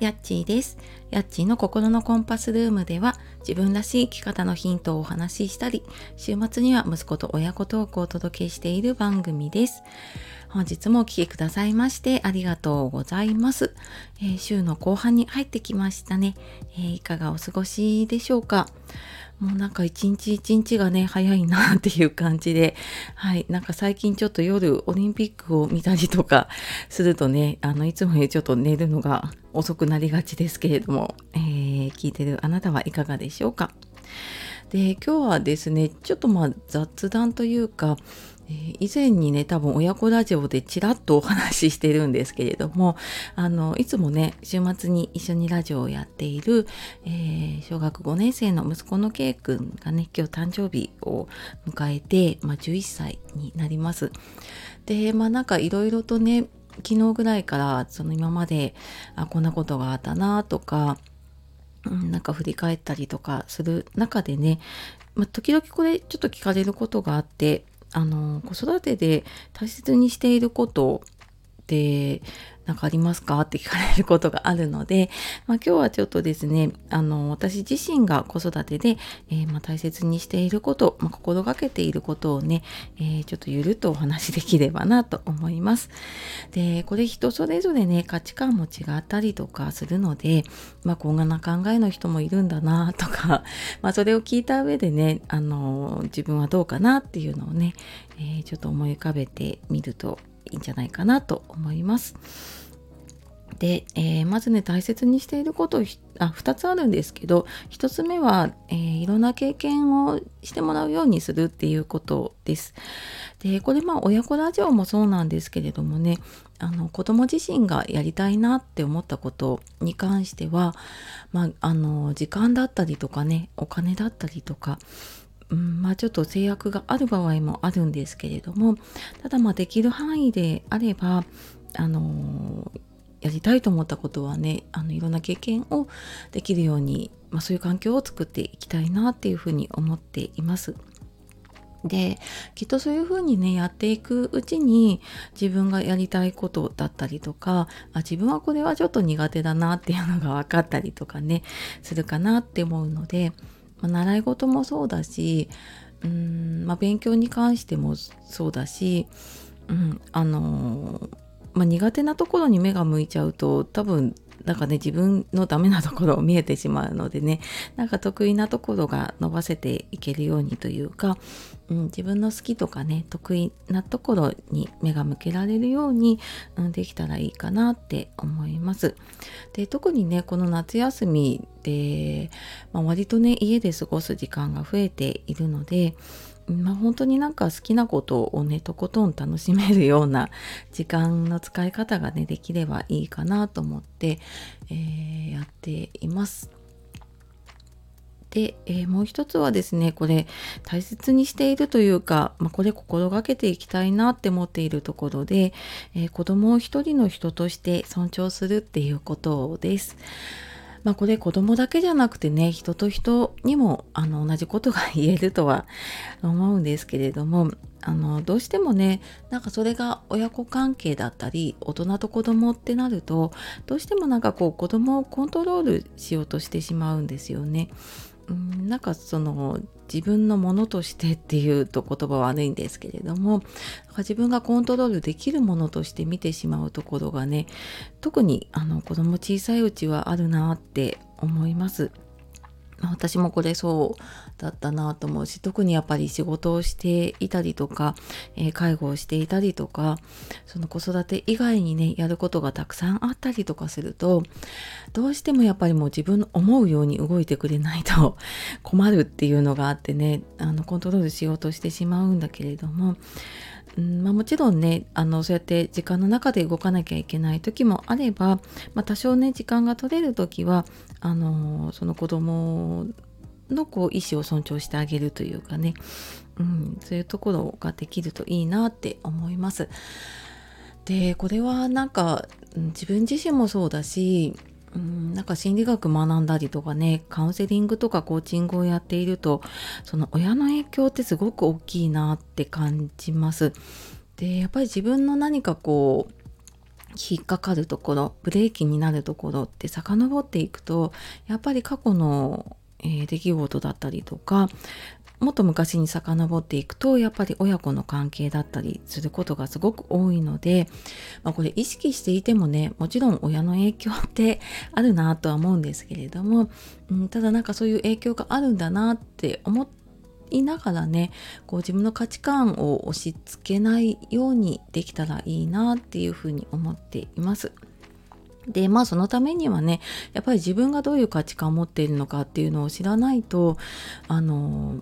やっちーです。やっちーの心のコンパスルームでは自分らしい生き方のヒントをお話ししたり、週末には息子と親子トークをお届けしている番組です。本日もお聴きくださいましてありがとうございます。えー、週の後半に入ってきましたね、えー、いかがお過ごしでしょうか？もうなんか一日一日がね早いなっていう感じではい。なんか最近ちょっと夜オリンピックを見たりとかするとねあのいつもよりちょっと寝るのが遅くなりがちですけれども、えー、聞いてるあなたはいかがでしょうか？で今日はですねちょっとまあ雑談というかえ、以前にね多分親子ラジオでちらっとお話ししてるんですけれどもあのいつもね週末に一緒にラジオをやっている、えー、小学5年生の息子の K 君がね今日誕生日を迎えて、まあ、11歳になります。でまあなんかいろいろとね昨日ぐらいからその今まであこんなことがあったなとかうん、なんか振り返ったりとかする中でね、まあ、時々これちょっと聞かれることがあってあの子育てで大切にしていることって何かありますか？って聞かれることがあるので、まあ、今日はちょっとですねあの私自身が子育てで、えー、ま、大切にしていること、まあ、心がけていることをね、えー、ちょっとゆるっとお話しできればなと思います。でこれ人それぞれね価値観も違ったりとかするので、まあ、こんな考えの人もいるんだなとか、まあ、それを聞いた上でねあの自分はどうかなっていうのをね、えー、ちょっと思い浮かべてみるといいんじゃないかなと思います。で、えー、まずね大切にしていることあ2つあるんですけど1つ目は、えー、いろんな経験をしてもらうようにするっていうことです。でこれまあ親子ラジオもそうなんですけれどもねあの子供自身がやりたいなって思ったことに関しては、まあ、あの時間だったりとかねお金だったりとかうん、まあちょっと制約がある場合もあるんですけれどもただまあできる範囲であればあのやりたいと思ったことはねあのいろんな経験をできるように、まあ、そういう環境を作っていきたいなっていうふうに思っています。できっとそういうふうにねやっていくうちに自分がやりたいことだったりとかあ自分はこれはちょっと苦手だなっていうのが分かったりとかねするかなって思うのでまあ、習い事もそうだしうん、まあ、勉強に関してもそうだし、うんあのー、まあ、苦手なところに目が向いちゃうと多分なんかね自分のダメなところを見えてしまうのでねなんか得意なところが伸ばせていけるようにというか、うん、自分の好きとかね得意なところに目が向けられるように、うん、できたらいいかなって思います。で特にねこの夏休みで、まあ、割とね家で過ごす時間が増えているのでまあ、本当になんか好きなことをねとことん楽しめるような時間の使い方がねできればいいかなと思って、えー、やっています。で、えー、もう一つはですねこれ大切にしているというか、まあ、これ心がけていきたいなって思っているところで、えー、子供を一人の人として尊重するっていうことです。まあ、これ子供だけじゃなくてね人と人にもあの同じことが言えるとは思うんですけれどもあのどうしてもねなんかそれが親子関係だったり大人と子供ってなるとどうしてもなんかこう子供をコントロールしようとしてしまうんですよね。うん、なんかその自分のものとしてっていうと言葉悪いんですけれども自分がコントロールできるものとして見てしまうところがね特にあの子供小さいうちはあるなって思います。私もこれそうだったなと思うし特にやっぱり仕事をしていたりとか、えー、介護をしていたりとかその子育て以外にねやることがたくさんあったりとかするとどうしてもやっぱりもう自分の思うように動いてくれないと 困るっていうのがあってねあのコントロールしようとしてしまうんだけれどもうんまあ、もちろんねあのそうやって時間の中で動かなきゃいけない時もあれば、まあ、多少ね時間が取れる時はあのその子供のこう意思を尊重してあげるというかね、うん、そういうところができるといいなって思います。でこれはなんか自分自身もそうだしうん、なんか心理学学んだりとかねカウンセリングとかコーチングをやっているとその親の影響ってすごく大きいなって感じます。でやっぱり自分の何かこう引っかかるところブレーキになるところって遡っていくとやっぱり過去の、えー、出来事だったりとかもっと昔に遡っていくとやっぱり親子の関係だったりすることがすごく多いので、まあ、これ意識していてもねもちろん親の影響って あるなとは思うんですけれども、うん、ただなんかそういう影響があるんだなって思いながらねこう自分の価値観を押し付けないようにできたらいいなっていうふうに思っています。でまあそのためにはねやっぱり自分がどういう価値観を持っているのかっていうのを知らないとあの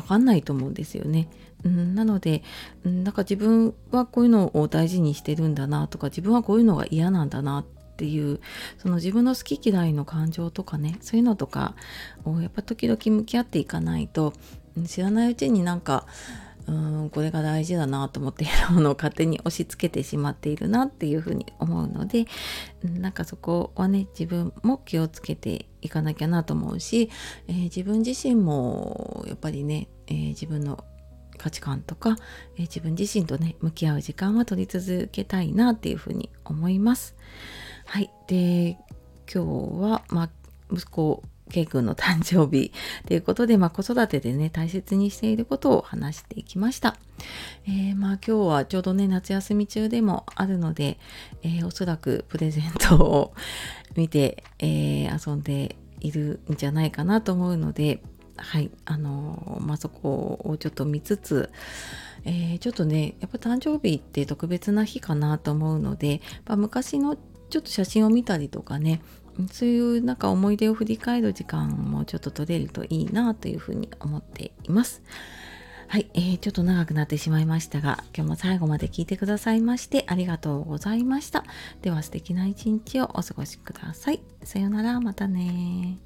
分かんないと思うんですよね。うん、なので、うん、なんか自分はこういうのを大事にしてるんだなとか自分はこういうのが嫌なんだなっていうその自分の好き嫌いの感情とかねそういうのとかをやっぱ時々向き合っていかないと知らないうちになんかうんこれが大事だなと思っているものを勝手に押し付けてしまっているなっていうふうに思うのでなんかそこはね自分も気をつけていかなきゃなと思うし、えー、自分自身もやっぱりね、えー、自分の価値観とか、えー、自分自身とね向き合う時間は取り続けたいなっていうふうに思います。はいで今日は、まあ、息子 K 君の誕生日ということで、まあ、子育てでね大切にしていることを話していきました。えー、まあ今日はちょうどね夏休み中でもあるので、えー、おそらくプレゼントを見て、えー、遊んでいるんじゃないかなと思うのではいあのまあそこをちょっと見つつえ、ちょっとねやっぱ誕生日って特別な日かなと思うので、まあ、昔のちょっと写真を見たりとかねそういうなんか思い出を振り返る時間もちょっと取れるといいなというふうに思っています。はい、えー、ちょっと長くなってしまいましたが、今日も最後まで聞いてくださいましてありがとうございました。では素敵な一日をお過ごしください。さようなら、またね